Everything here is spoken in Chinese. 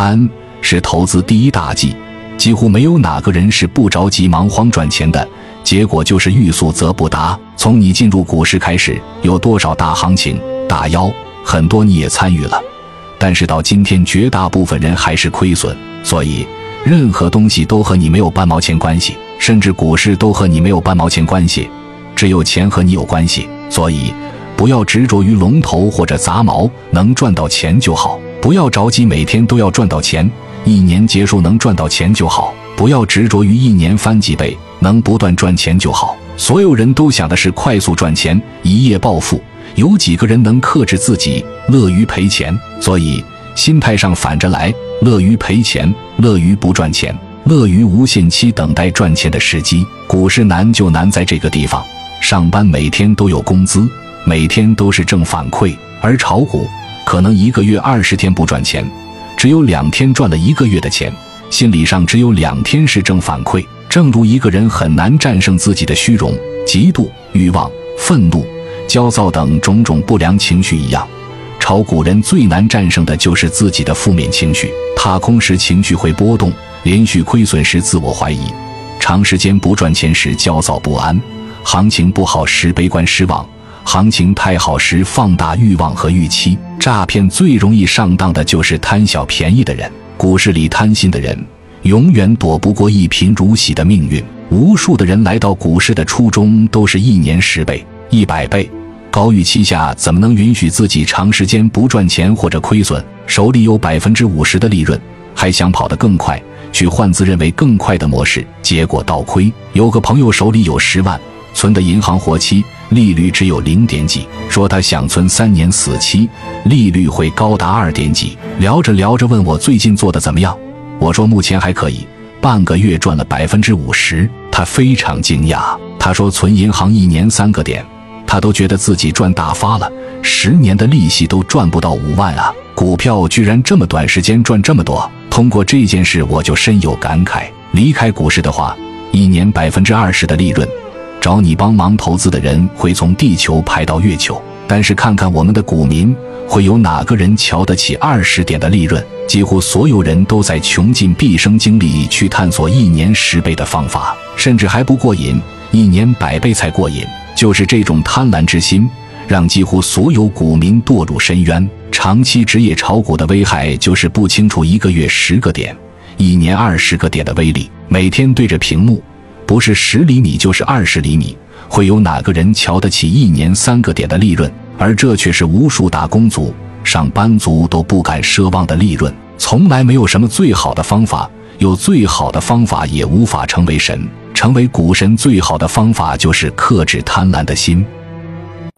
贪是投资第一大忌，几乎没有哪个人是不着急忙慌赚钱的，结果就是欲速则不达。从你进入股市开始，有多少大行情、大妖，很多你也参与了，但是到今天，绝大部分人还是亏损。所以，任何东西都和你没有半毛钱关系，甚至股市都和你没有半毛钱关系，只有钱和你有关系。所以，不要执着于龙头或者杂毛，能赚到钱就好；不要着急每天都要赚到钱，一年结束能赚到钱就好；不要执着于一年翻几倍，能不断赚钱就好。所有人都想的是快速赚钱，一夜暴富。有几个人能克制自己，乐于赔钱？所以心态上反着来，乐于赔钱，乐于不赚钱，乐于无限期等待赚钱的时机。股市难就难在这个地方：上班每天都有工资，每天都是正反馈；而炒股可能一个月二十天不赚钱，只有两天赚了一个月的钱，心理上只有两天是正反馈。正如一个人很难战胜自己的虚荣、嫉妒、欲望、愤怒、焦躁等种种不良情绪一样，炒股人最难战胜的就是自己的负面情绪。踏空时情绪会波动，连续亏损时自我怀疑，长时间不赚钱时焦躁不安，行情不好时悲观失望，行情太好时放大欲望和预期。诈骗最容易上当的就是贪小便宜的人，股市里贪心的人。永远躲不过一贫如洗的命运。无数的人来到股市的初衷都是一年十倍、一百倍，高预期下怎么能允许自己长时间不赚钱或者亏损？手里有百分之五十的利润，还想跑得更快，去换自认为更快的模式，结果倒亏。有个朋友手里有十万，存的银行活期利率只有零点几，说他想存三年死期，利率会高达二点几。聊着聊着问我最近做的怎么样？我说目前还可以，半个月赚了百分之五十，他非常惊讶。他说存银行一年三个点，他都觉得自己赚大发了，十年的利息都赚不到五万啊！股票居然这么短时间赚这么多。通过这件事，我就深有感慨。离开股市的话，一年百分之二十的利润，找你帮忙投资的人会从地球排到月球。但是看看我们的股民，会有哪个人瞧得起二十点的利润？几乎所有人都在穷尽毕生精力去探索一年十倍的方法，甚至还不过瘾，一年百倍才过瘾。就是这种贪婪之心，让几乎所有股民堕入深渊。长期职业炒股的危害就是不清楚一个月十个点，一年二十个点的威力。每天对着屏幕，不是十厘米就是二十厘米，会有哪个人瞧得起一年三个点的利润？而这却是无数打工族。上班族都不敢奢望的利润，从来没有什么最好的方法，有最好的方法也无法成为神，成为股神最好的方法就是克制贪婪的心。